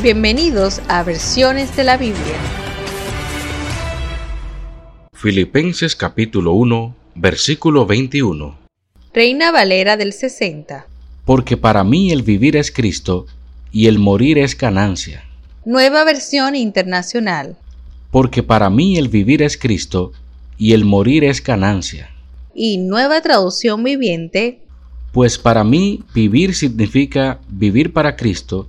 Bienvenidos a Versiones de la Biblia. Filipenses capítulo 1, versículo 21. Reina Valera del 60. Porque para mí el vivir es Cristo y el morir es ganancia. Nueva versión internacional. Porque para mí el vivir es Cristo y el morir es ganancia. Y nueva traducción viviente. Pues para mí vivir significa vivir para Cristo